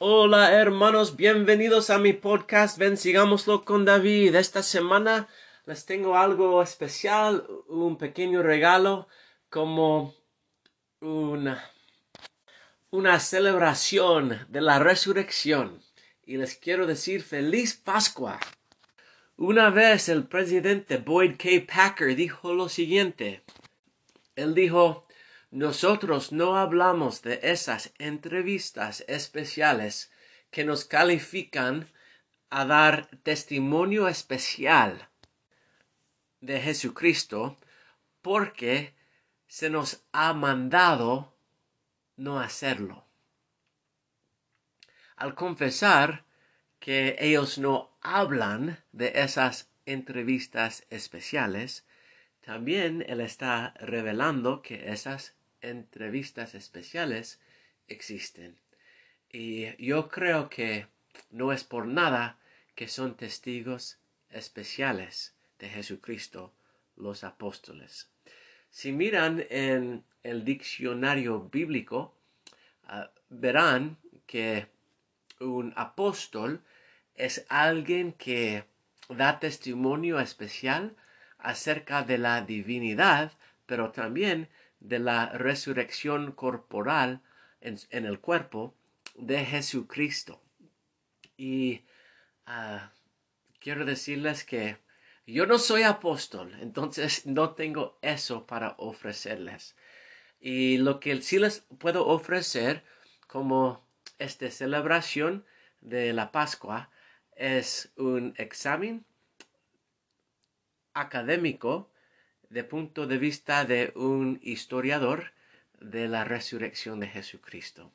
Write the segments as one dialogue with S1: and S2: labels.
S1: Hola hermanos, bienvenidos a mi podcast Ven Sigámoslo con David. Esta semana les tengo algo especial, un pequeño regalo como una, una celebración de la resurrección. Y les quiero decir feliz Pascua. Una vez el presidente Boyd K. Packer dijo lo siguiente. Él dijo, nosotros no hablamos de esas entrevistas especiales que nos califican a dar testimonio especial de Jesucristo porque se nos ha mandado no hacerlo. Al confesar que ellos no hablan de esas entrevistas especiales, también él está revelando que esas entrevistas especiales existen. Y yo creo que no es por nada que son testigos especiales de Jesucristo los apóstoles. Si miran en el diccionario bíblico, ah, verán que un apóstol es alguien que da testimonio especial acerca de la divinidad, pero también de la resurrección corporal en, el cuerpo de Jesucristo. Y ah, quiero decirles que yo no soy apóstol, entonces no tengo eso para ofrecerles. Y lo que sí les puedo ofrecer como esta celebración de la Pascua es un examen académico de punto de vista de un historiador de la resurrección de Jesucristo.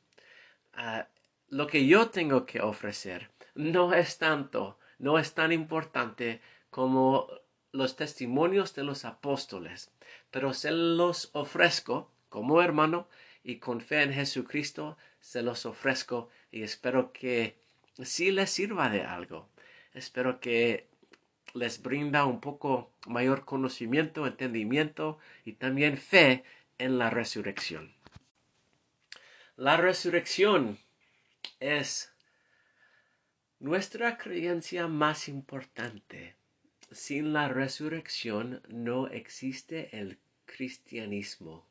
S1: Ah, lo que yo tengo que ofrecer no es tanto, no es tan importante como los testimonios de los apóstoles, pero se los ofrezco como hermano y con fe en Jesucristo se los ofrezco y espero que sí les sirva de algo. Espero que les brinda un poco mayor conocimiento, entendimiento y también fe en la resurrección. La resurrección es nuestra creencia más importante. Sin la resurrección no existe el cristianismo.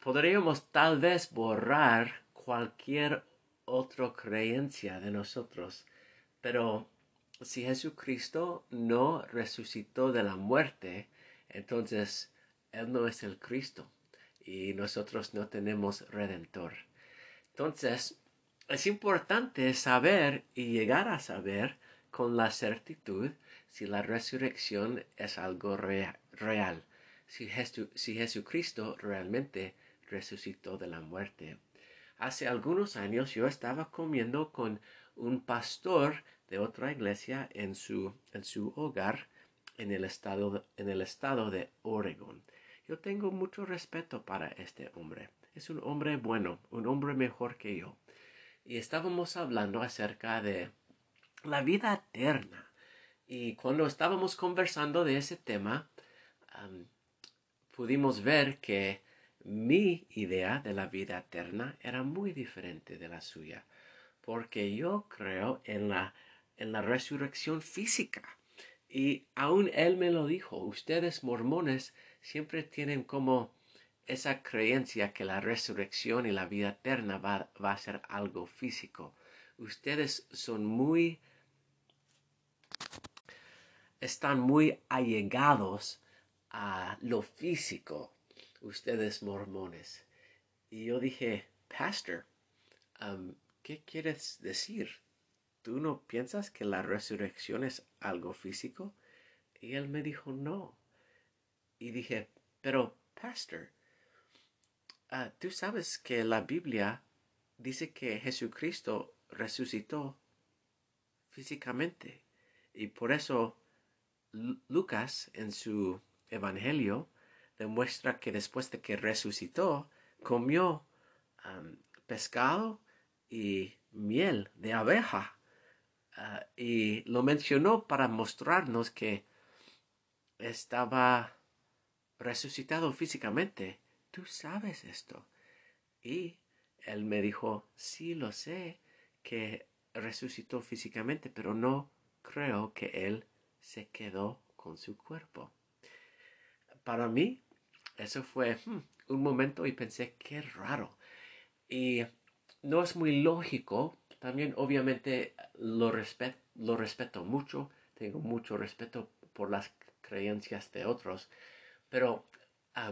S1: Podríamos tal vez borrar cualquier otra creencia de nosotros, pero si Jesucristo no resucitó de la muerte, entonces Él no es el Cristo y nosotros no tenemos redentor. Entonces, es importante saber y llegar a saber con la certitud si la resurrección es algo real, si, si Jesucristo realmente resucitó de la muerte. Hace algunos años yo estaba comiendo con un pastor de otra iglesia en su, en su hogar en el, estado, en el estado de Oregon. Yo tengo mucho respeto para este hombre. Es un hombre bueno, un hombre mejor que yo. Y estábamos hablando acerca de la vida eterna. Y cuando estábamos conversando de ese tema, pudimos ver que mi idea de la vida eterna era muy diferente de la suya, porque yo creo en la en la resurrección física. Y aún él me lo dijo, ustedes mormones siempre tienen como esa creencia que la resurrección y la vida eterna va, va a ser algo físico. Ustedes son muy, están muy allegados a lo físico, ustedes mormones. Y yo dije, Pastor, um, ¿qué quieres decir? ¿tú no piensas que la resurrección es algo físico? Y él me dijo, no. Y dije, pero, pastor, ah, tú sabes que la Biblia dice que Jesucristo resucitó físicamente. Y por eso Lucas en su Evangelio demuestra que después de que resucitó, comió pescado y miel de abeja. Ah, y lo mencionó para mostrarnos que estaba resucitado físicamente. Tú sabes esto. Y él me dijo, sí lo sé, que resucitó físicamente, pero no creo que Él se quedó con su cuerpo. Para mí, eso fue hmm, un momento y pensé, qué raro. Y no es muy lógico. También obviamente lo, respeto mucho. Tengo mucho respeto por las creencias de otros. Pero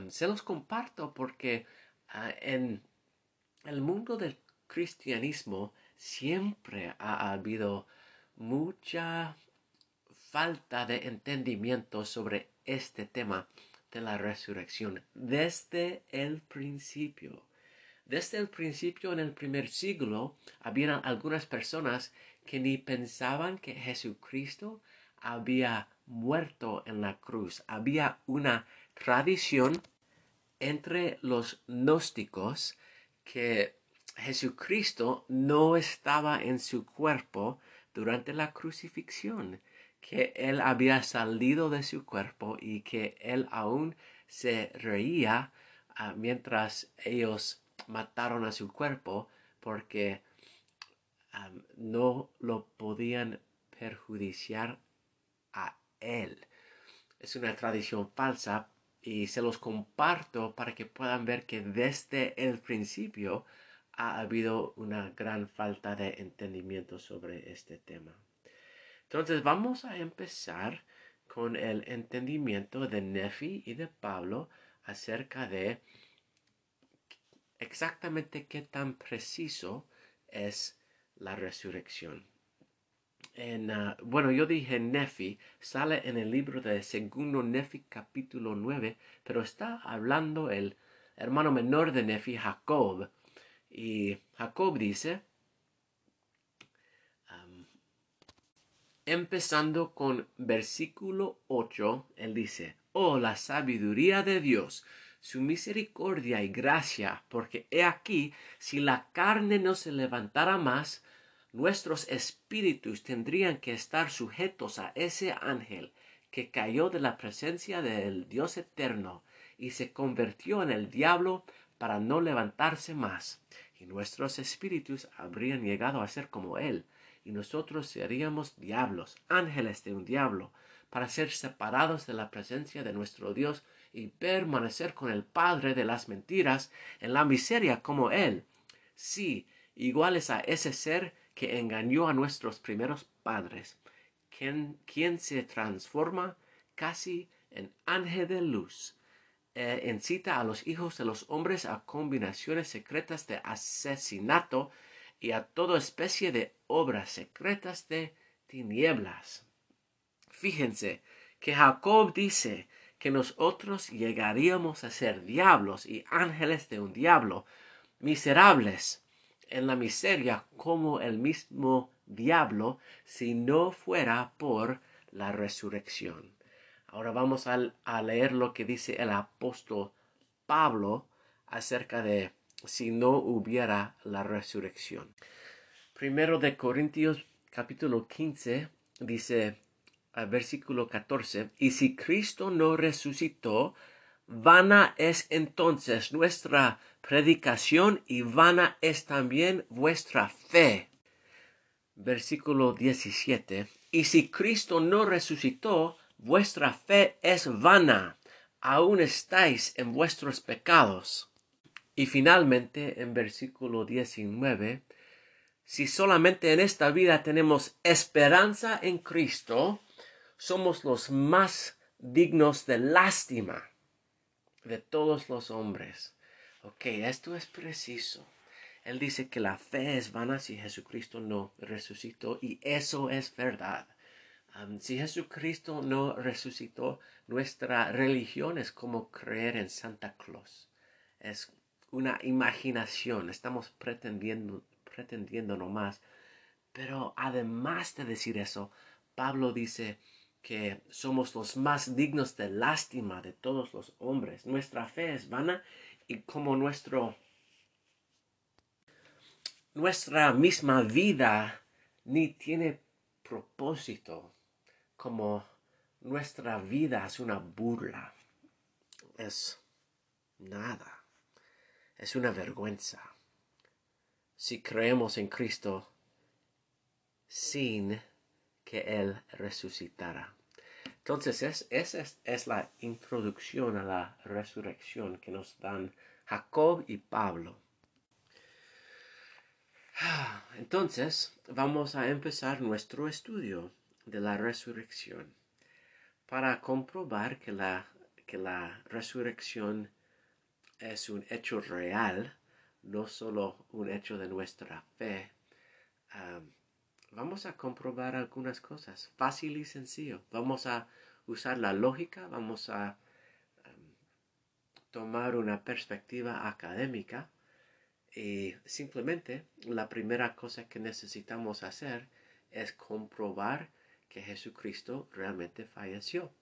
S1: se los comparto porque ah, en el mundo del cristianismo siempre ha habido mucha falta de entendimiento sobre este tema de la resurrección desde el principio. Desde el principio en el primer siglo había algunas personas que ni pensaban que Jesucristo había muerto en la cruz. Había una tradición entre los gnósticos que Jesucristo no estaba en su cuerpo durante la crucifixión, que él había salido de su cuerpo y que él aún se reía ah, mientras ellos mataron a su cuerpo porque no lo podían perjudiciar a él. Es una tradición falsa y se los comparto para que puedan ver que desde el principio ha habido una gran falta de entendimiento sobre este tema. Entonces vamos a empezar con el entendimiento de Nefi y de Pablo acerca de exactamente qué tan preciso es la resurrección. En, ah, bueno, yo dije Nefi, sale en el libro de segundo Nefi capítulo 9, pero está hablando el hermano menor de Nefi, Jacob, y Jacob dice, empezando con versículo 8, él dice, Oh, la sabiduría de Dios, su misericordia y gracia, porque he aquí, si la carne no se levantara más, nuestros espíritus tendrían que estar sujetos a ese ángel que cayó de la presencia del Dios eterno y se convirtió en el diablo para no levantarse más. Y nuestros espíritus habrían llegado a ser como Él, y nosotros seríamos diablos, ángeles de un diablo, para ser separados de la presencia de nuestro Dios y permanecer con el Padre de las mentiras en la miseria como Él. Sí, iguales a ese ser que engañó a nuestros primeros padres, quien, quien se transforma casi en ángel de luz eh, incita a los hijos de los hombres a combinaciones secretas de asesinato y a toda especie de obras secretas de tinieblas. Fíjense que Jacob dice que nosotros llegaríamos a ser diablos y ángeles de un diablo, miserables en la miseria como el mismo diablo si no fuera por la resurrección. Ahora vamos a, leer lo que dice el apóstol Pablo acerca de si no hubiera la resurrección. Primero de Corintios capítulo 15 dice versículo 14, y si Cristo no resucitó, vana es entonces nuestra predicación y vana es también vuestra fe. Versículo 17, y si Cristo no resucitó, vuestra fe es vana, aún estáis en vuestros pecados. Y finalmente, en versículo 19, si solamente en esta vida tenemos esperanza en Cristo, somos los más dignos de lástima de todos los hombres. Ok, esto es preciso. Él dice que la fe es vana si Jesucristo no resucitó y eso es verdad si Jesucristo no resucitó, nuestra religión es como creer en Santa Claus. Es una imaginación, estamos pretendiendo, pretendiendo nomás. Pero además de decir eso, Pablo dice que somos los más dignos de lástima de todos los hombres. Nuestra fe es vana y como nuestro nuestra misma vida ni tiene propósito como nuestra vida es una burla, es nada, es una vergüenza. Si creemos en Cristo, sin que Él resucitara. Entonces, es, esa es, la introducción a la resurrección que nos dan Jacob y Pablo. Entonces, vamos a empezar nuestro estudio de la resurrección para comprobar que la, que la resurrección es un hecho real, no solo un hecho de nuestra fe. vamos a comprobar algunas cosas, fácil y sencillo. Vamos a usar la lógica, vamos a tomar una perspectiva académica y simplemente la primera cosa que necesitamos hacer es comprobar que Jesucristo realmente falleció.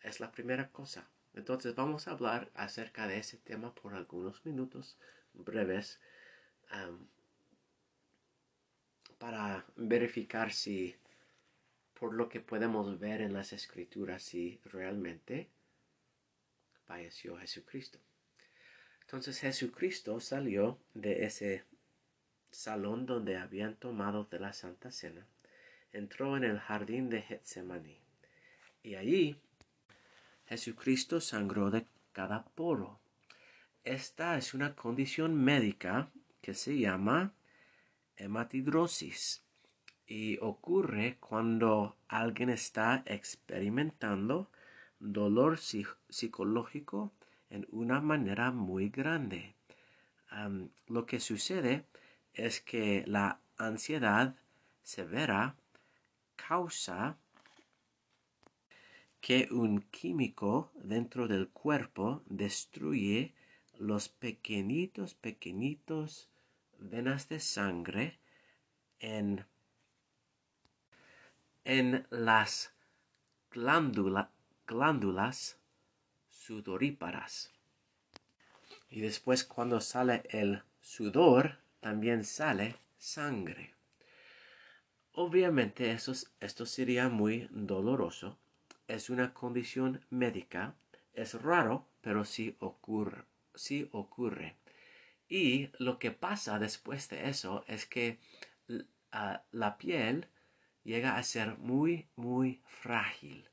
S1: Es la primera cosa. Entonces vamos a hablar acerca de ese tema por algunos minutos breves para verificar si por lo que podemos ver en las escrituras si realmente falleció Jesucristo. Entonces Jesucristo salió de ese salón donde habían tomado de la Santa Cena, entró en el jardín de Getsemaní y allí Jesucristo sangró de cada poro. Esta es una condición médica que se llama hematidrosis y ocurre cuando alguien está experimentando dolor psicológico en una manera muy grande. lo que sucede es que la ansiedad severa causa que un químico dentro del cuerpo destruye los pequeñitos, pequeñitos venas de sangre en, en las glándulas sudoríparas. Y después cuando sale el sudor, también sale sangre. Obviamente esto sería muy doloroso. Es una condición médica. Es raro, pero sí ocurre. Sí ocurre. Y lo que pasa después de eso es que la piel llega a ser muy, muy frágil.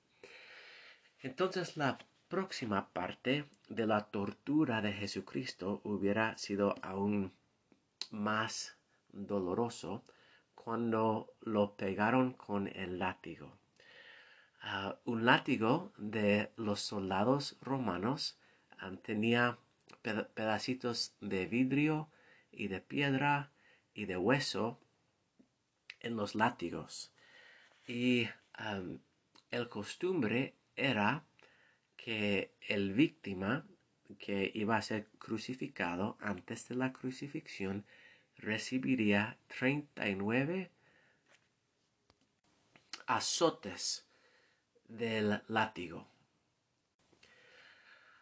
S1: Entonces la próxima parte de la tortura de Jesucristo hubiera sido aún más doloroso cuando lo pegaron con el látigo. Ah, un látigo de los soldados romanos ah, tenía pedacitos de vidrio y de piedra y de hueso en los látigos. Y ah, el costumbre era que el víctima que iba a ser crucificado antes de la crucifixión recibiría 39 azotes del látigo.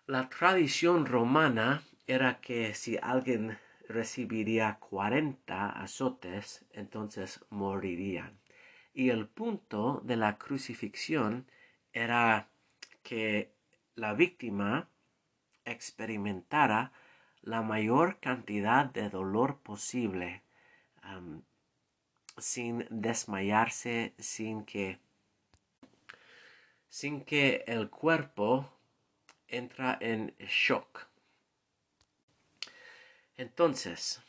S1: La tradición romana era que si alguien recibiría 40 azotes, entonces morirían. Y el punto de la crucifixión era que la víctima experimentara la mayor cantidad de dolor posible sin desmayarse, sin que, sin que el cuerpo entra en shock. Entonces,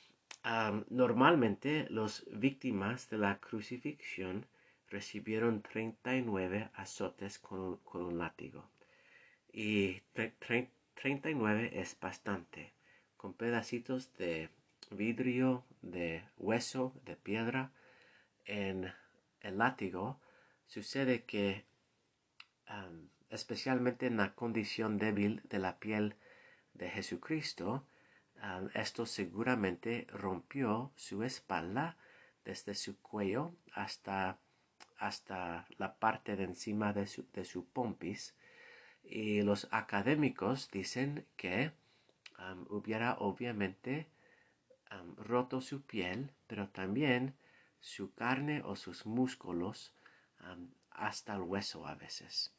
S1: normalmente las víctimas de la crucifixión recibieron 39 azotes con un látigo y 39 es bastante, con pedacitos de vidrio, de hueso, de piedra. En el látigo sucede que, especialmente en la condición débil de la piel de Jesucristo, esto seguramente rompió su espalda desde su cuello hasta, hasta la parte de encima de su, de su pompis y los académicos dicen que hubiera obviamente roto su piel, pero también su carne o sus músculos hasta el hueso a veces.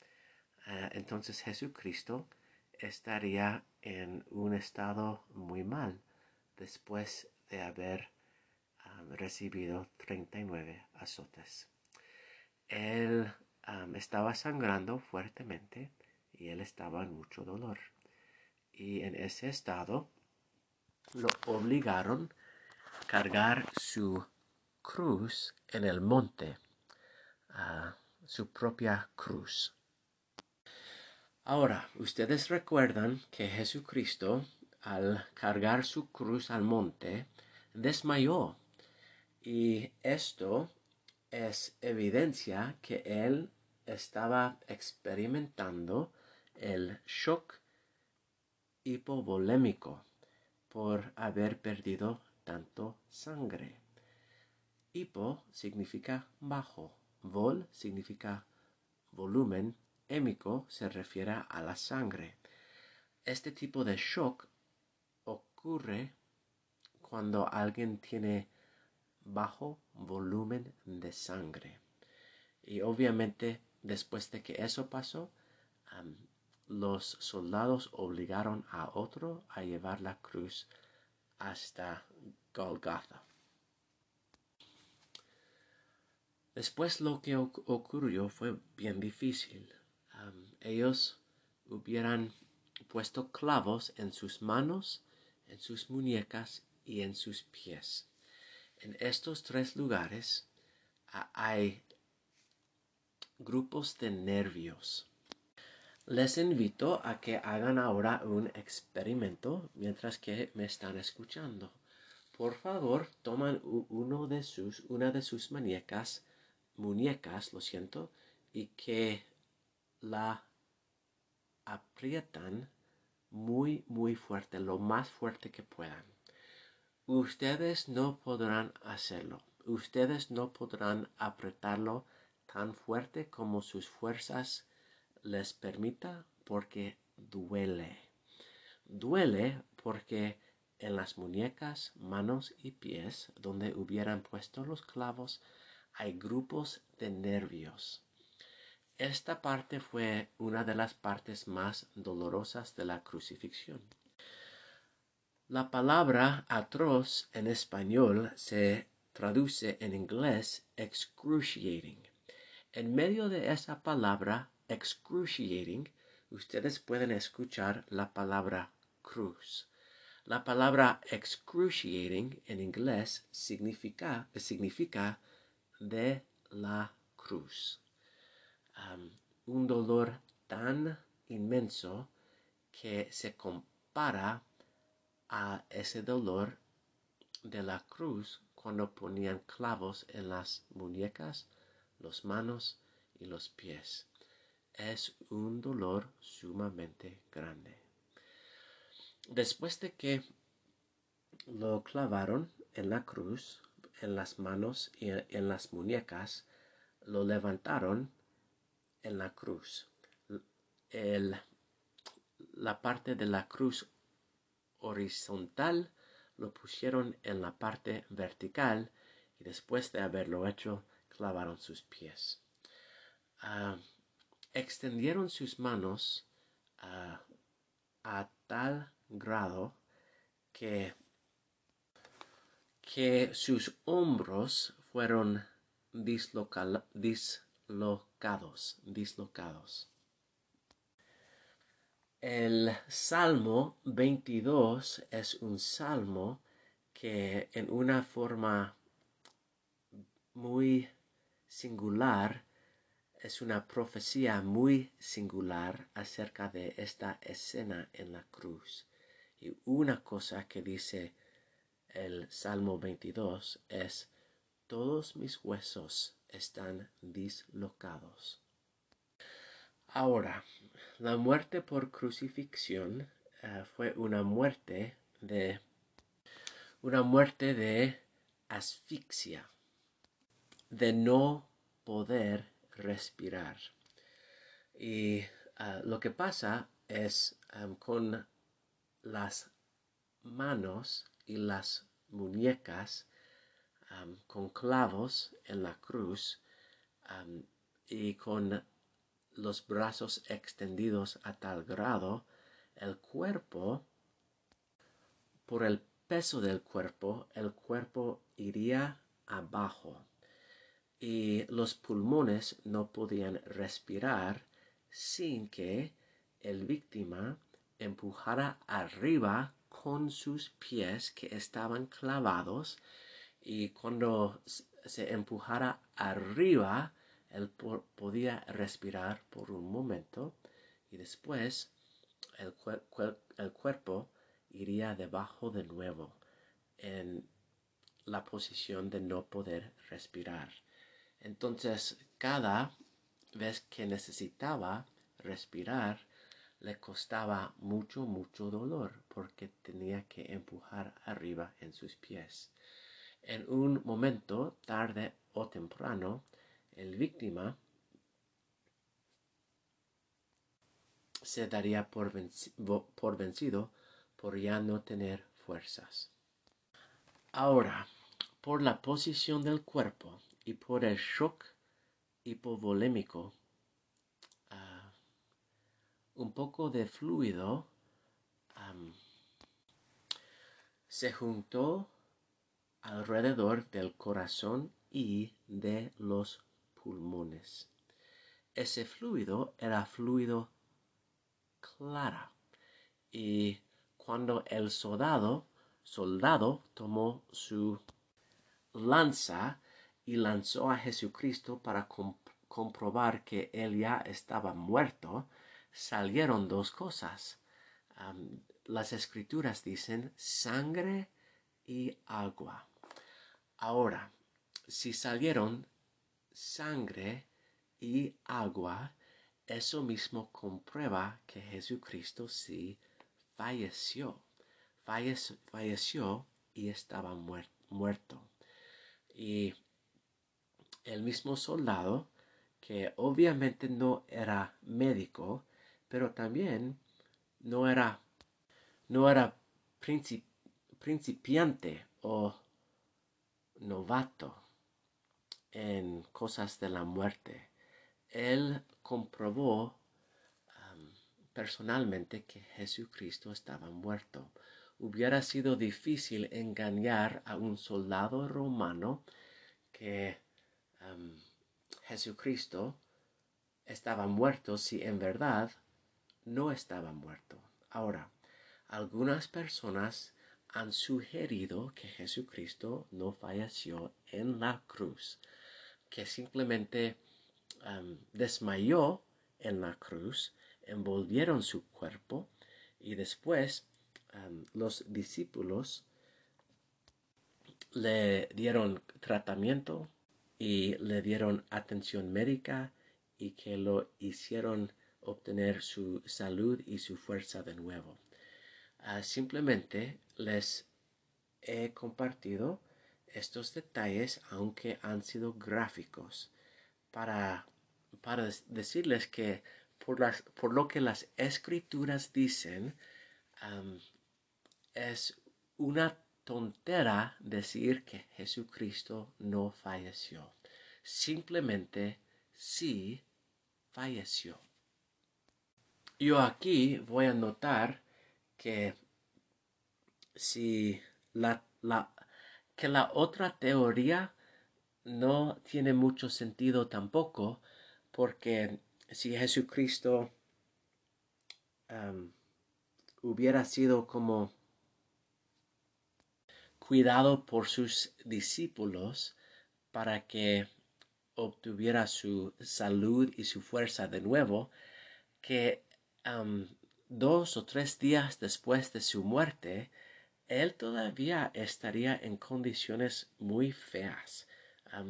S1: Eh, entonces Jesucristo estaría en un estado muy mal después de haber recibido 39 azotes. Él estaba sangrando fuertemente y él estaba en mucho dolor. Y en ese estado lo obligaron a cargar su cruz en el monte, su propia cruz. Ahora, ustedes recuerdan que Jesucristo, al cargar su cruz al monte, desmayó. Y esto es evidencia que él estaba experimentando el shock hipovolémico por haber perdido tanto sangre. Hipo significa bajo, vol significa volumen, se refiere a la sangre. Este tipo de shock ocurre cuando alguien tiene bajo volumen de sangre. Y obviamente después de que eso pasó, los soldados obligaron a otro a llevar la cruz hasta Golgotha. Después lo que ocurrió fue bien difícil. Ellos hubieran puesto clavos en sus manos, en sus muñecas y en sus pies. En estos tres lugares hay grupos de nervios. Les invito a que hagan ahora un experimento mientras que me están escuchando. Por favor, toman uno de sus, una de sus muñecas, muñecas, lo siento, y que la aprietan muy, muy fuerte, lo más fuerte que puedan. Ustedes no podrán hacerlo. Ustedes no podrán apretarlo tan fuerte como sus fuerzas les permita porque duele. Duele porque en las muñecas, manos y pies donde hubieran puesto los clavos hay grupos de nervios. Esta parte fue una de las partes más dolorosas de la crucifixión. La palabra atroz en español se traduce en inglés excruciating. En medio de esa palabra excruciating, ustedes pueden escuchar la palabra cruz. La palabra excruciating en inglés significa, significa de la cruz. Un dolor tan inmenso que se compara a ese dolor de la cruz cuando ponían clavos en las muñecas, los manos y los pies es un dolor sumamente grande. Después de que lo clavaron en la cruz, en las manos y en las muñecas, lo levantaron en la cruz. la parte de la cruz horizontal lo pusieron en la parte vertical y después de haberlo hecho clavaron sus pies. Ah, extendieron sus manos a tal grado que, que sus hombros fueron dislocados, dislocados. El Salmo 22 es un salmo que en una forma muy singular es una profecía muy singular acerca de esta escena en la cruz. Y una cosa que dice el Salmo 22 es, todos mis huesos están dislocados. Ahora, la muerte por crucifixión eh, fue una muerte de una muerte de asfixia, de no poder respirar. Y ah, lo que pasa es con las manos y las muñecas con clavos en la cruz y con los brazos extendidos a tal grado, el cuerpo, por el peso del cuerpo, el cuerpo iría abajo. Y los pulmones no podían respirar sin que el víctima empujara arriba con sus pies que estaban clavados y cuando se empujara arriba él podía respirar por un momento y después el, el cuerpo iría debajo de nuevo en la posición de no poder respirar. Entonces, cada vez que necesitaba respirar, le costaba mucho, mucho dolor porque tenía que empujar arriba en sus pies. En un momento, tarde o temprano, el víctima se daría por, vencido por ya no tener fuerzas. Ahora, por la posición del cuerpo y por el shock hipovolémico, ah, un poco de fluido se juntó alrededor del corazón y de los pulmones. Ese fluido era fluido clara y cuando el soldado, soldado tomó su lanza y lanzó a Jesucristo para comprobar que él ya estaba muerto, salieron dos cosas. las escrituras dicen sangre y agua. Ahora, si salieron sangre y agua, eso mismo comprueba que Jesucristo sí falleció. Falleció, y estaba muerto. Y el mismo soldado, que obviamente no era médico, pero también no era, no era principiante o novato en cosas de la muerte. Él comprobó personalmente que Jesucristo estaba muerto. Hubiera sido difícil engañar a un soldado romano que Jesucristo estaba muerto si en verdad no estaba muerto. Ahora, algunas personas han sugerido que Jesucristo no falleció en la cruz, que simplemente desmayó en la cruz envolvieron su cuerpo y después los discípulos le dieron tratamiento y le dieron atención médica y que lo hicieron obtener su salud y su fuerza de nuevo. Ah, simplemente les he compartido estos detalles aunque han sido gráficos para, para decirles que por, lo que las escrituras dicen, es una tontera decir que Jesucristo no falleció. Simplemente sí falleció. Yo aquí voy a notar que si la, la, que la otra teoría no tiene mucho sentido tampoco, porque si Jesucristo hubiera sido como cuidado por sus discípulos para que obtuviera su salud y su fuerza de nuevo, que dos o tres días después de su muerte, él todavía estaría en condiciones muy feas,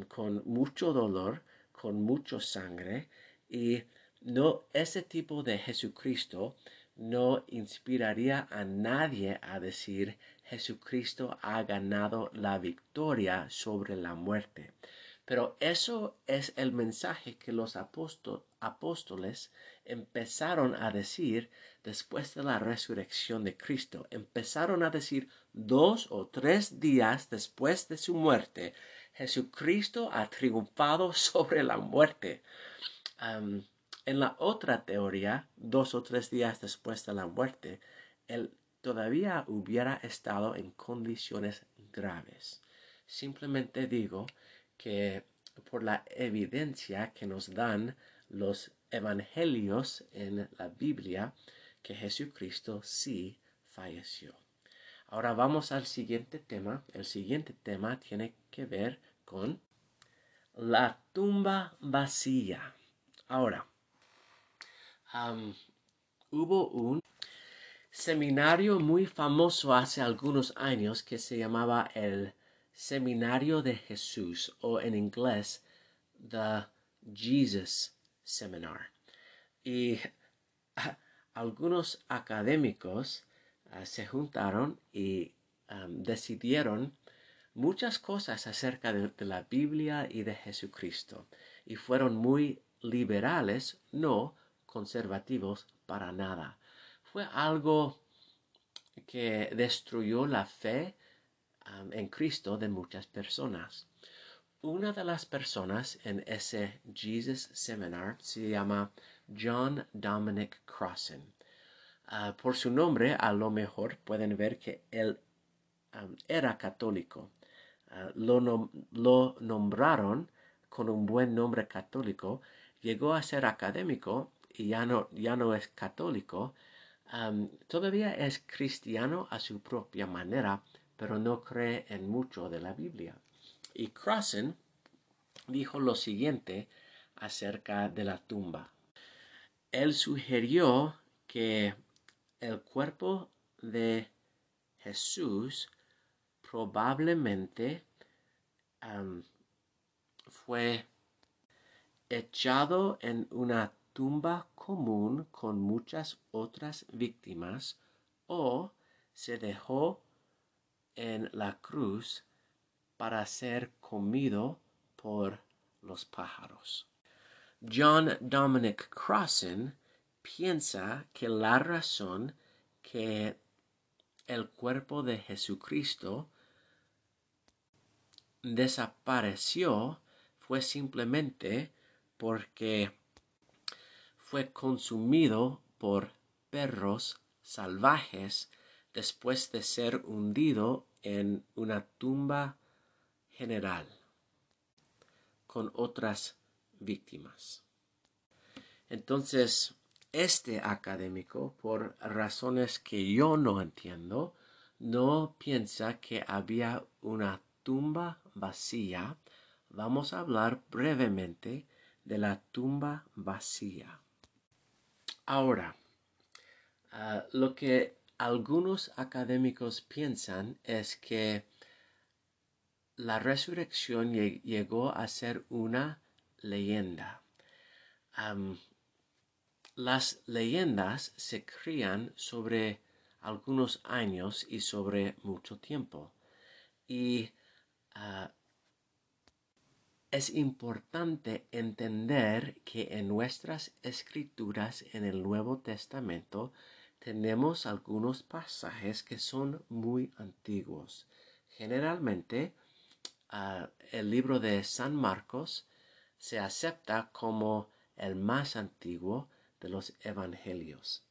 S1: con mucho dolor, con mucho sangre, y no, ese tipo de Jesucristo no inspiraría a nadie a decir Jesucristo ha ganado la victoria sobre la muerte. Pero eso es el mensaje que los apóstoles empezaron a decir después de la resurrección de Cristo. Empezaron a decir dos o tres días después de su muerte, Jesucristo ha triunfado sobre la muerte en la otra teoría, dos o tres días después de la muerte, el, todavía hubiera estado en condiciones graves. Simplemente digo que por la evidencia que nos dan los evangelios en la Biblia, que Jesucristo sí falleció. Ahora vamos al siguiente tema. El siguiente tema tiene que ver con la tumba vacía. Ahora, hubo un seminario muy famoso hace algunos años que se llamaba el Seminario de Jesús o en inglés The Jesus Seminar. Y algunos académicos ah, se juntaron y decidieron muchas cosas acerca de, la Biblia y de Jesucristo y fueron muy liberales, no conservativos para nada. Fue algo que destruyó la fe en Cristo de muchas personas. Una de las personas en ese Jesus Seminar se llama John Dominic Crossan. Ah, por su nombre, a lo mejor pueden ver que él era católico. Ah, lo, nombraron con un buen nombre católico, llegó a ser académico y ya no es católico, todavía es cristiano a su propia manera, pero no cree en mucho de la Biblia. Y Crossan dijo lo siguiente acerca de la tumba. Él sugirió que el cuerpo de Jesús probablemente fue echado en una tumba común con muchas otras víctimas o se dejó en la cruz para ser comido por los pájaros. John Dominic Crossan piensa que la razón que el cuerpo de Jesucristo desapareció fue simplemente porque fue consumido por perros salvajes después de ser hundido en una tumba general con otras víctimas. Entonces, este académico, por razones que yo no entiendo, no piensa que había una tumba vacía. Vamos a hablar brevemente de la tumba vacía. Ahora, ah, lo que algunos académicos piensan es que la resurrección llegó a ser una leyenda. las leyendas se crían sobre algunos años y sobre mucho tiempo. Y ah, es importante entender que en nuestras escrituras en el Nuevo Testamento tenemos algunos pasajes que son muy antiguos. Generalmente, ah, el libro de San Marcos se acepta como el más antiguo de los evangelios.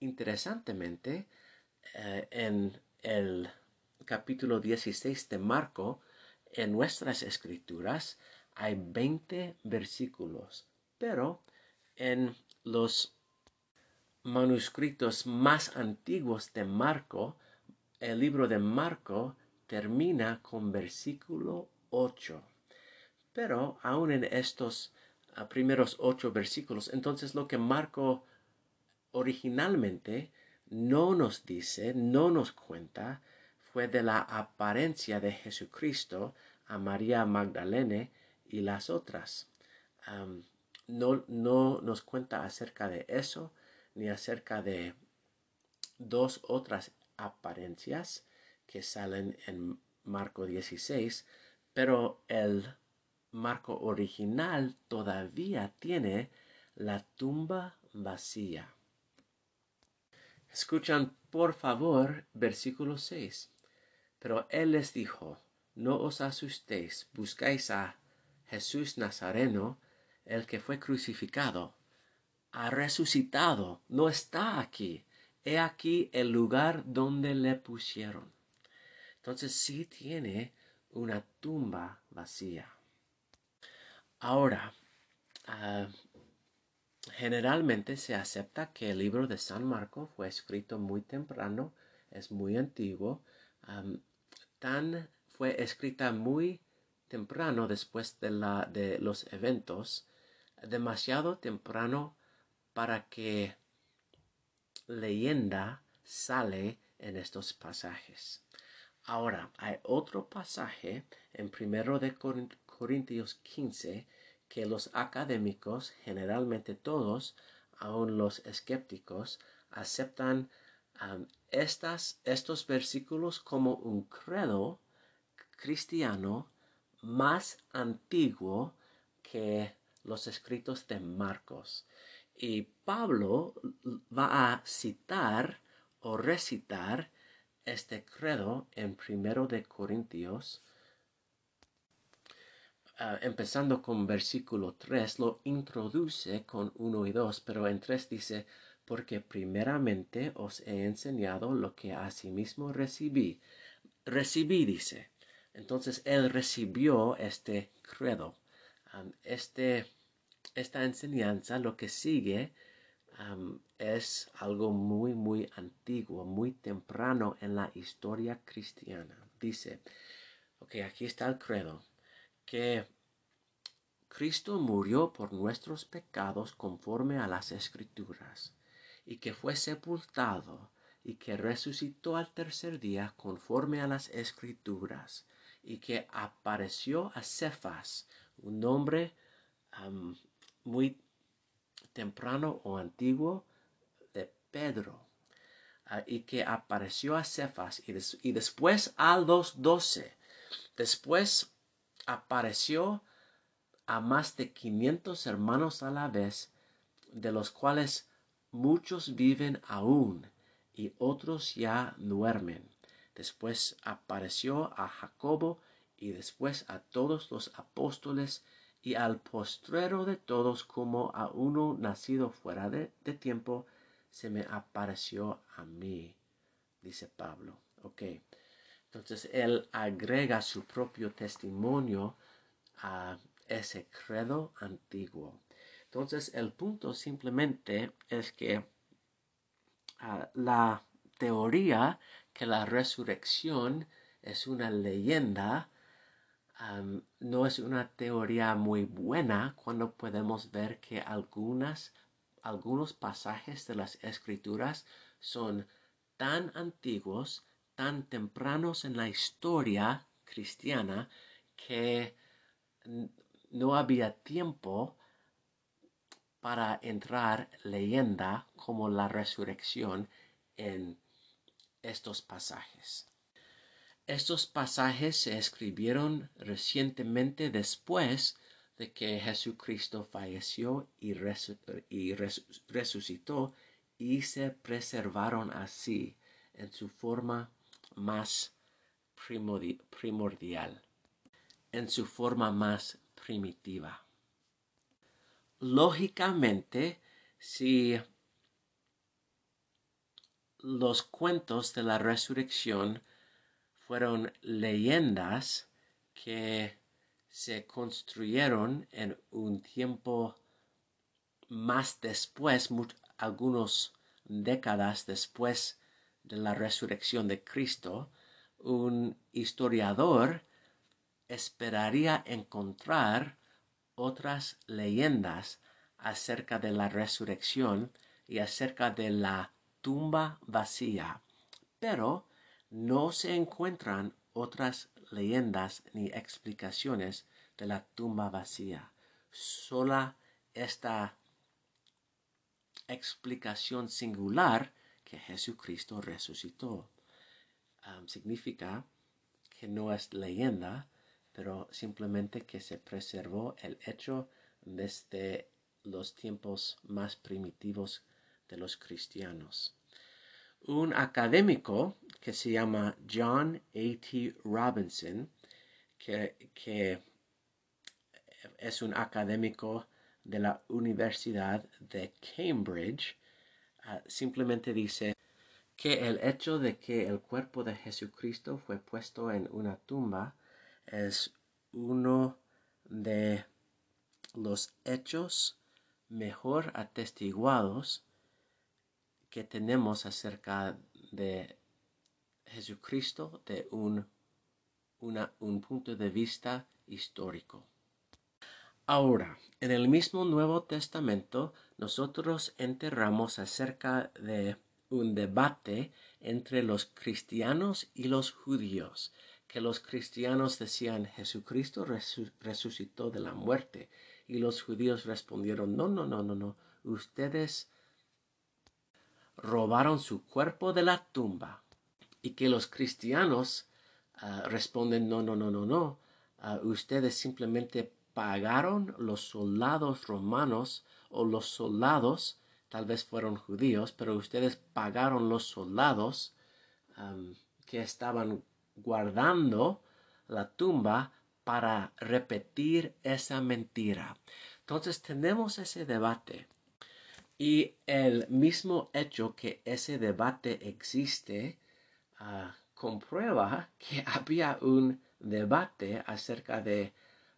S1: interesantemente, eh, en el capítulo 16 de Marco, en nuestras escrituras hay 20 versículos, pero en los manuscritos más antiguos de Marco, el libro de Marco termina con versículo 8. Pero aún en estos ah, primeros ocho versículos, entonces lo que Marco originalmente no nos dice, no nos cuenta, fue de la apariencia de Jesucristo a María Magdalene y las otras. no, no nos cuenta acerca de eso, ni acerca de dos otras apariencias que salen en Marco 16, pero el Marco original todavía tiene la tumba vacía. Escuchan por favor versículo 6. Pero él les dijo, no os asustéis, buscáis a Jesús Nazareno, el que fue crucificado ha resucitado, no está aquí. he aquí el lugar donde le pusieron. Entonces sí tiene una tumba vacía. Ahora, ah, generalmente se acepta que el libro de San Marco fue escrito muy temprano, es muy antiguo, tan fue escrita muy temprano después de, la, de los eventos, demasiado temprano para que leyenda sale en estos pasajes. Ahora, hay otro pasaje en primero de Corintios 15 que los académicos, generalmente todos, aun los escépticos, aceptan estas, estos versículos como un credo cristiano más antiguo que los escritos de Marcos. Y Pablo va a citar o recitar este credo en primero de Corintios, ah, empezando con versículo 3, lo introduce con 1 y 2, pero en 3 dice, porque primeramente os he enseñado lo que asimismo recibí. Recibí, dice. Entonces él recibió este credo. este, esta enseñanza, lo que sigue, es algo muy, muy antiguo, muy temprano en la historia cristiana. Dice, ok, aquí está el credo, que Cristo murió por nuestros pecados conforme a las escrituras, y que fue sepultado, y que resucitó al tercer día conforme a las escrituras, y que apareció a Cefas, un hombre muy temprano o antiguo de Pedro, ah, y que apareció a Cefas y, después a los doce. Después apareció a más de quinientos hermanos a la vez, de los cuales muchos viven aún y otros ya duermen. Después apareció a Jacobo y después a todos los apóstoles y al postrero de todos como a uno nacido fuera de, tiempo, se me apareció a mí, dice Pablo. Ok, entonces él agrega su propio testimonio a ese credo antiguo. Entonces el punto simplemente es que ah, la teoría que la resurrección es una leyenda no es una teoría muy buena cuando podemos ver que algunas, algunos pasajes de las escrituras son tan antiguos, tan tempranos en la historia cristiana que no había tiempo para entrar leyenda como la resurrección en estos pasajes. Estos pasajes se escribieron recientemente después de que Jesucristo falleció y, resucitó y se preservaron así en su forma más primordial, en su forma más primitiva. Lógicamente, si los cuentos de la resurrección fueron leyendas que se construyeron en un tiempo más después, algunas décadas después de la resurrección de Cristo, un historiador esperaría encontrar otras leyendas acerca de la resurrección y acerca de la tumba vacía. Pero no se encuentran otras leyendas ni explicaciones de la tumba vacía. Sola esta explicación singular que Jesucristo resucitó. significa que no es leyenda, pero simplemente que se preservó el hecho desde los tiempos más primitivos de los cristianos un académico que se llama John A.T. Robinson, que, es un académico de la Universidad de Cambridge, ah, simplemente dice, que el hecho de que el cuerpo de Jesucristo fue puesto en una tumba es uno de los hechos mejor atestiguados que tenemos acerca de Jesucristo de un, un punto de vista histórico. Ahora, en el mismo Nuevo Testamento, nosotros enterramos acerca de un debate entre los cristianos y los judíos, que los cristianos decían Jesucristo resucitó de la muerte y los judíos respondieron no, no, no, no, no, ustedes robaron su cuerpo de la tumba y que los cristianos ah, responden no, no, no, no, no, ah, ustedes simplemente pagaron los soldados romanos o los soldados tal vez fueron judíos, pero ustedes pagaron los soldados que estaban guardando la tumba para repetir esa mentira. Entonces tenemos ese debate y el mismo hecho que ese debate existe ah, comprueba que había un debate acerca de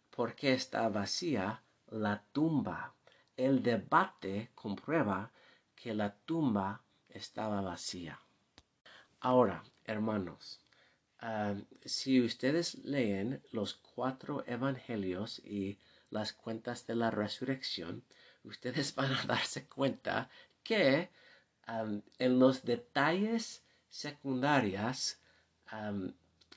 S1: por qué está vacía la tumba el debate comprueba que la tumba estaba vacía. Ahora, hermanos, ah, si ustedes leen los cuatro evangelios y las cuentas de la resurrección, ustedes van a darse cuenta que en los detalles secundarios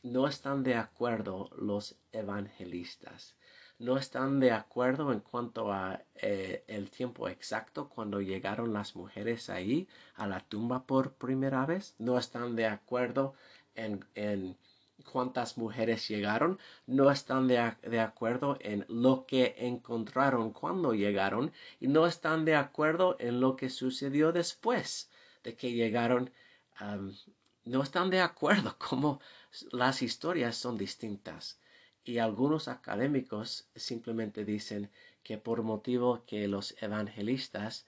S1: no están de acuerdo los evangelistas. No están de acuerdo en cuanto a eh, el tiempo exacto cuando llegaron las mujeres ahí a la tumba por primera vez. No están de acuerdo en, en cuántas mujeres llegaron. No están de, de, acuerdo en lo que encontraron cuando llegaron. Y no están de acuerdo en lo que sucedió después de que llegaron no están de acuerdo como las historias son distintas y algunos académicos simplemente dicen que por motivo que los evangelistas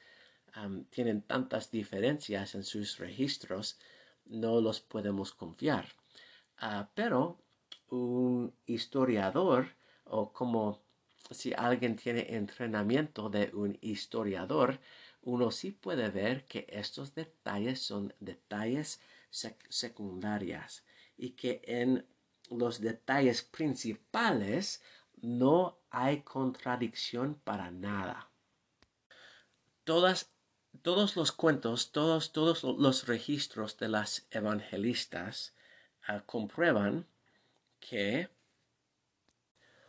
S1: tienen tantas diferencias en sus registros, no los podemos confiar. Ah, pero un historiador o como si alguien tiene entrenamiento de un historiador, uno sí puede ver que estos detalles son detalles secundarios y que en los detalles principales, no hay contradicción para nada. Todos los cuentos, todos, todos los registros de las evangelistas ah, comprueban que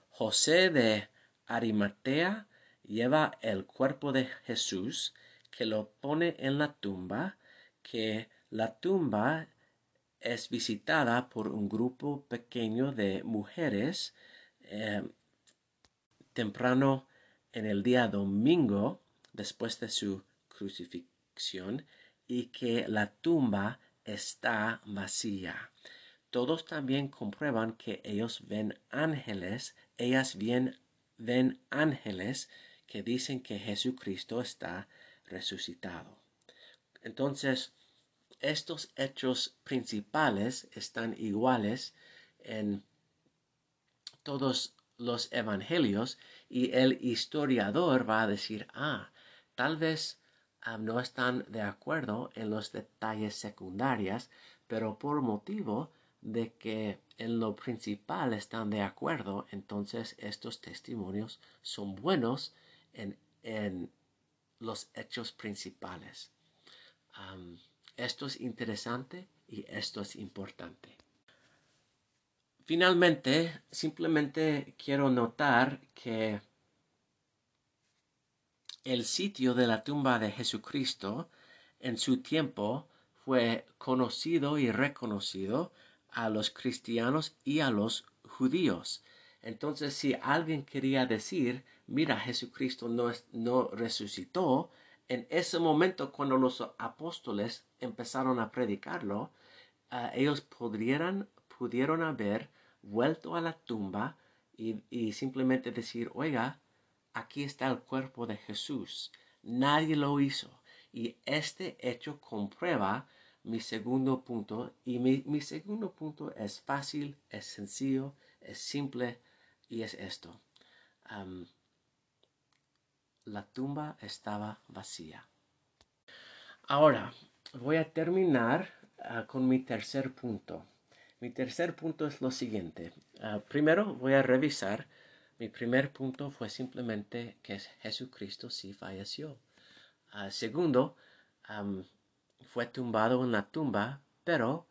S1: José de Arimatea lleva el cuerpo de Jesús, que lo pone en la tumba, que la tumba es visitada por un grupo pequeño de mujeres eh, temprano en el día domingo después de su crucifixión y que la tumba está vacía. Todos también comprueban que ellos ven ángeles, ellas bien ven ángeles que dicen que Jesucristo está resucitado. Entonces, estos hechos principales están iguales en todos los evangelios y el historiador va a decir, ah, tal vez ah, no están de acuerdo en los detalles secundarios, pero por motivo de que en lo principal están de acuerdo, entonces estos testimonios son buenos en, los hechos principales. Esto es interesante y esto es importante. Finalmente, simplemente quiero notar que el sitio de la tumba de Jesucristo en su tiempo fue conocido y reconocido a los cristianos y a los judíos. Entonces, si alguien quería decir, mira, Jesucristo no, no resucitó, en ese momento cuando los apóstoles empezaron a predicarlo, ah, ellos podrían, pudieron haber vuelto a la tumba y, y simplemente decir, oiga, aquí está el cuerpo de Jesús. Nadie lo hizo. Y este hecho comprueba mi segundo punto y mi, segundo punto es fácil, es sencillo, es simple y es esto. la tumba estaba vacía. Ahora, voy a terminar ah, con mi tercer punto. Mi tercer punto es lo siguiente. Ah, primero voy a revisar. Mi primer punto fue simplemente que Jesucristo sí falleció. Ah, segundo, fue tumbado en la tumba, pero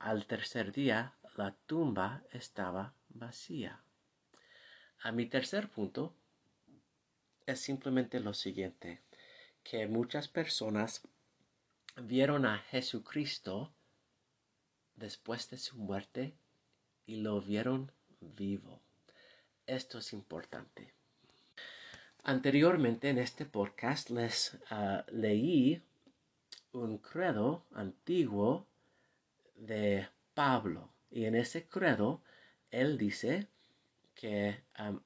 S1: al tercer día la tumba estaba vacía. A mi tercer punto es simplemente lo siguiente, que muchas personas vieron a Jesucristo después de su muerte y lo vieron vivo. Esto es importante. Anteriormente en este podcast les ah, leí un credo antiguo de Pablo y en ese credo él dice que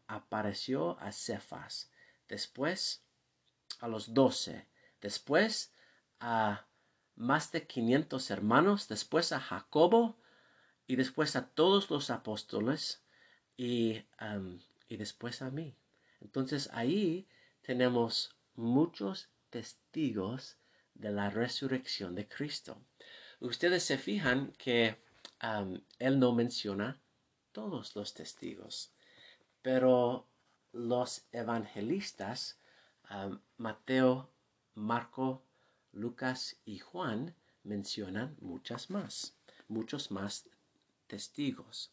S1: apareció a Cefas, después a los doce, después a más de 500 hermanos, después a Jacobo. Y después a todos los apóstoles. Y, y después a mí. Entonces ahí tenemos muchos testigos de la resurrección de Cristo. Ustedes se fijan que él no menciona todos los testigos, pero los evangelistas, Mateo, Marco, Lucas y Juan mencionan muchas más, muchos más testigos.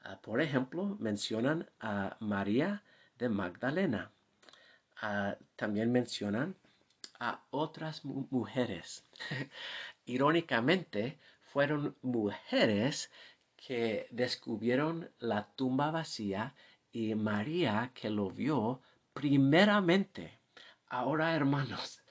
S1: Ah, por ejemplo, mencionan a María de Magdalena. Ah, también mencionan a otras mujeres. Irónicamente, fueron mujeres que descubrieron la tumba vacía y María que lo vio primeramente. Ahora, hermanos,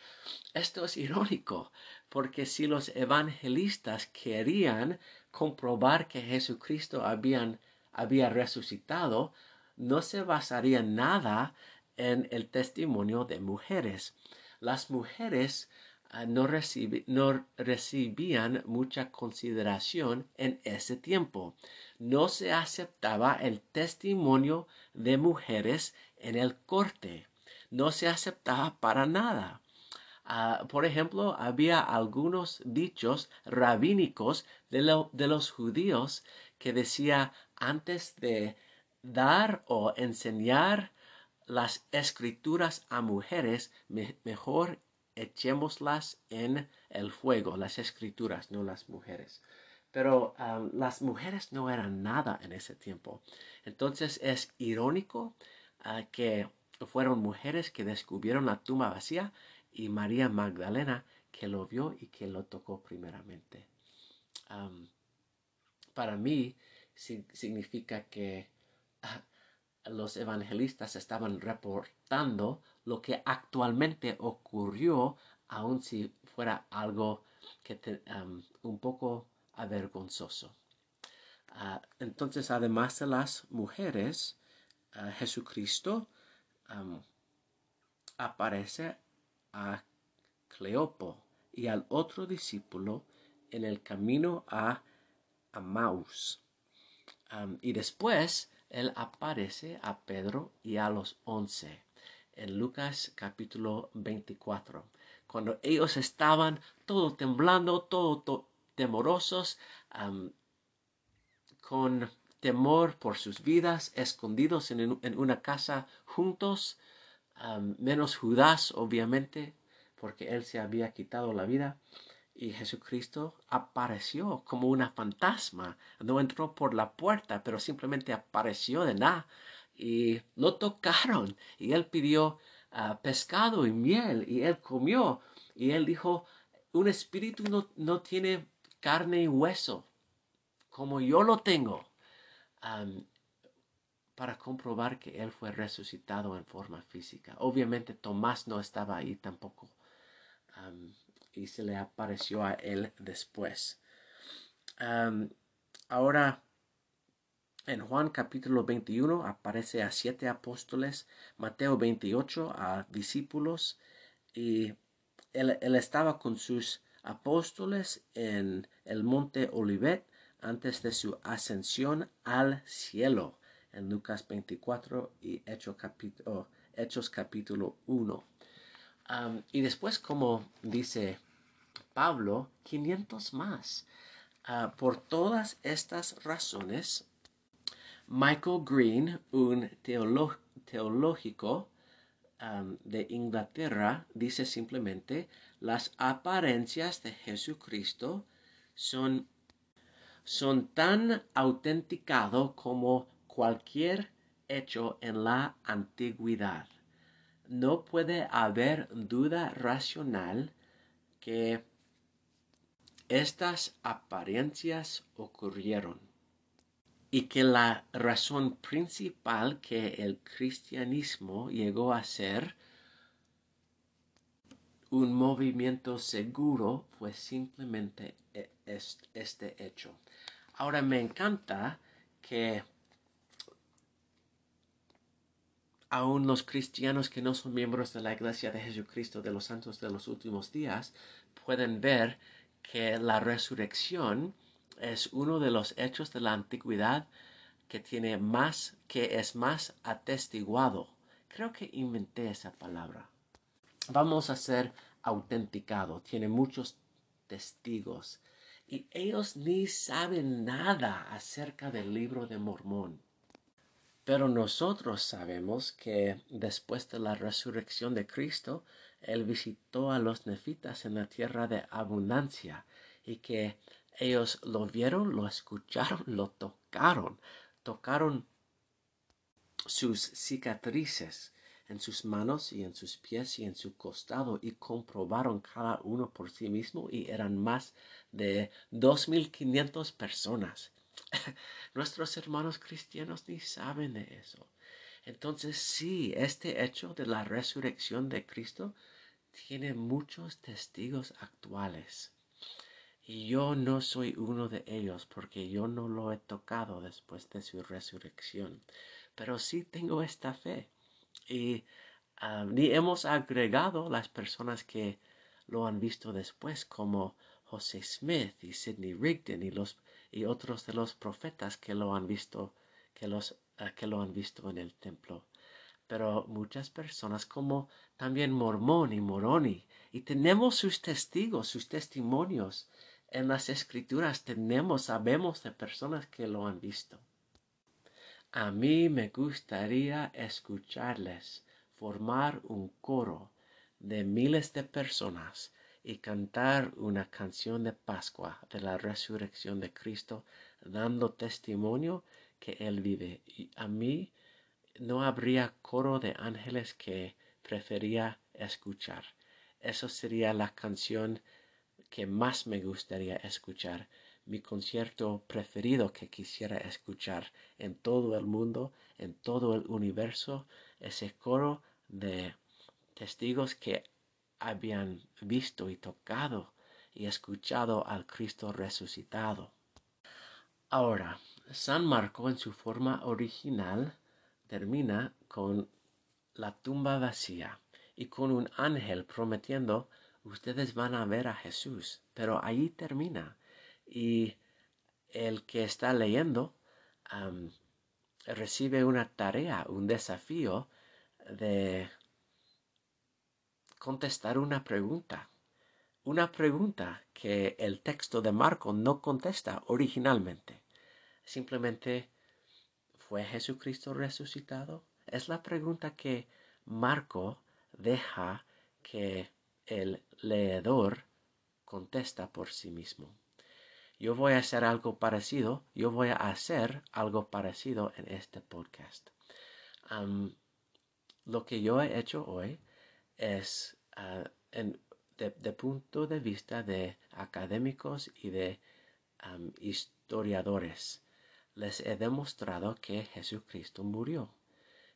S1: esto es irónico, porque si los evangelistas querían comprobar que Jesucristo había resucitado, no se basaría nada en el testimonio de mujeres. Las mujeres ah, no, no, recibían mucha consideración en ese tiempo. No se aceptaba el testimonio de mujeres en el corte. No se aceptaba para nada. Ah, por ejemplo, había algunos dichos rabínicos de, de los judíos que decía antes de dar o enseñar las escrituras a mujeres, mejor echémoslas en el fuego, las escrituras, no las mujeres. Pero las mujeres no eran nada en ese tiempo. Entonces es irónico ah, que fueron mujeres que descubrieron la tumba vacía y María Magdalena que lo vio y que lo tocó primeramente. para mí significa que ah, los evangelistas estaban reportando lo que actualmente ocurrió, aun si fuera algo que un poco avergonzoso. Ah, entonces, además de las mujeres, ah, Jesucristo aparece a Cleopo y al otro discípulo en el camino a Amaus. y después él aparece a Pedro y a los once en Lucas capítulo 24. Cuando ellos estaban todo temblando, todo temorosos, con temor por sus vidas, escondidos en, en una casa juntos, menos Judas, obviamente, porque él se había quitado la vida. Y Jesucristo apareció como una fantasma. No entró por la puerta, pero simplemente apareció de nada. Y lo tocaron. Y él pidió ah, pescado y miel. Y él comió. Y él dijo, un espíritu no, no tiene carne y hueso, como yo lo tengo para comprobar que Él fue resucitado en forma física. Obviamente Tomás no estaba ahí tampoco y se le apareció a Él después. ahora, en Juan capítulo 21 aparece a siete apóstoles, Mateo 28 a discípulos y él, él estaba con sus apóstoles en el monte Olivet antes de su ascensión al cielo en Lucas 24 y Hechos capítulo, Hechos capítulo 1. y después, como dice Pablo, 500 más. Ah, por todas estas razones, Michael Green, un teológico de Inglaterra, dice simplemente, las apariencias de Jesucristo son, son tan autenticado como cualquier hecho en la antigüedad. No puede haber duda racional que estas apariencias ocurrieron y que la razón principal que el cristianismo llegó a ser un movimiento seguro fue simplemente e, este hecho. Ahora me encanta que aún los cristianos que no son miembros de la Iglesia de Jesucristo de los Santos de los Últimos Días pueden ver que la resurrección es uno de los hechos de la antigüedad que tiene más, que es más atestiguado. Creo que inventé esa palabra. Vamos a ser autenticado. Tiene muchos testigos. Y ellos ni saben nada acerca del libro de Mormón. Pero nosotros sabemos que después de la resurrección de Cristo, Él visitó a los nefitas en la tierra de abundancia y que ellos lo vieron, lo escucharon, lo tocaron, tocaron sus cicatrices en sus manos y en sus pies y en su costado y comprobaron cada uno por sí mismo y eran más de dos mil quinientos personas. Nuestros hermanos cristianos ni saben de eso. Entonces sí, este hecho de la resurrección de Cristo tiene muchos testigos actuales. Y yo no soy uno de ellos porque yo no lo he tocado después de su resurrección. Pero sí tengo esta fe. Y ni hemos agregado las personas que lo han visto después, como José Smith y Sidney Rigdon y, los, y otros de los profetas que lo han visto, que, los, ah, que lo han visto en el templo. Pero muchas personas como también Mormón y Moroni, y tenemos sus testigos, sus testimonios en las escrituras tenemos, sabemos de personas que lo han visto. A mí me gustaría escucharles formar un coro de miles de personas y cantar una canción de Pascua de la resurrección de Cristo, dando testimonio que Él vive. Y a mí no habría coro de ángeles que prefería escuchar. Eso sería la canción que más me gustaría escuchar, mi concierto preferido que quisiera escuchar en todo el mundo, en todo el universo, ese coro de testigos que habían visto y tocado y escuchado al Cristo resucitado. Ahora, San Marco en su forma original termina con la tumba vacía y con un ángel prometiendo ustedes van a ver a Jesús, pero ahí termina. Y el que está leyendo recibe una tarea, un desafío de contestar una pregunta. Una pregunta que el texto de Marco no contesta originalmente. Simplemente, ¿fue Jesucristo resucitado? Es la pregunta que Marco deja que el leedor contesta por sí mismo. Yo voy a hacer algo parecido, yo voy a hacer algo parecido en este podcast. lo que yo he hecho hoy es ah, de, punto de vista de académicos y de historiadores. Les he demostrado que Jesucristo murió,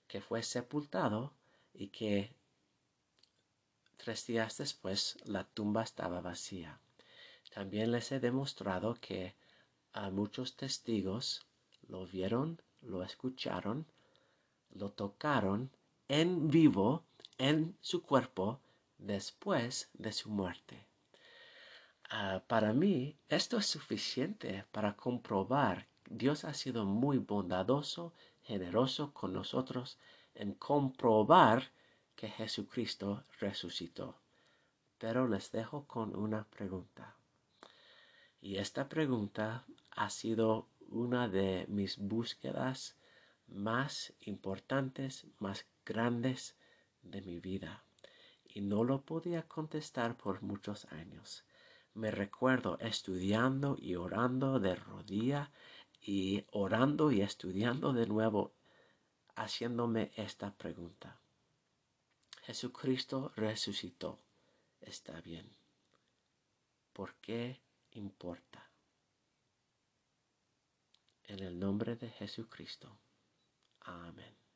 S1: que fue sepultado y que Tres días después la tumba estaba vacía. También les he demostrado que a muchos testigos lo vieron, lo escucharon, lo tocaron en vivo en su cuerpo después de su muerte. Ah, para mí, esto es suficiente para comprobar Dios ha sido muy bondadoso, generoso con nosotros en comprobar que Jesucristo resucitó. Pero les dejo con una pregunta. Y esta pregunta ha sido una de mis búsquedas más importantes, más grandes de mi vida. Y no lo podía contestar por muchos años me recuerdo estudiando y orando de rodilla y orando y estudiando de nuevo, haciéndome esta pregunta. Jesucristo resucitó. Está bien. ¿Por qué importa? En el nombre de Jesucristo. Amén.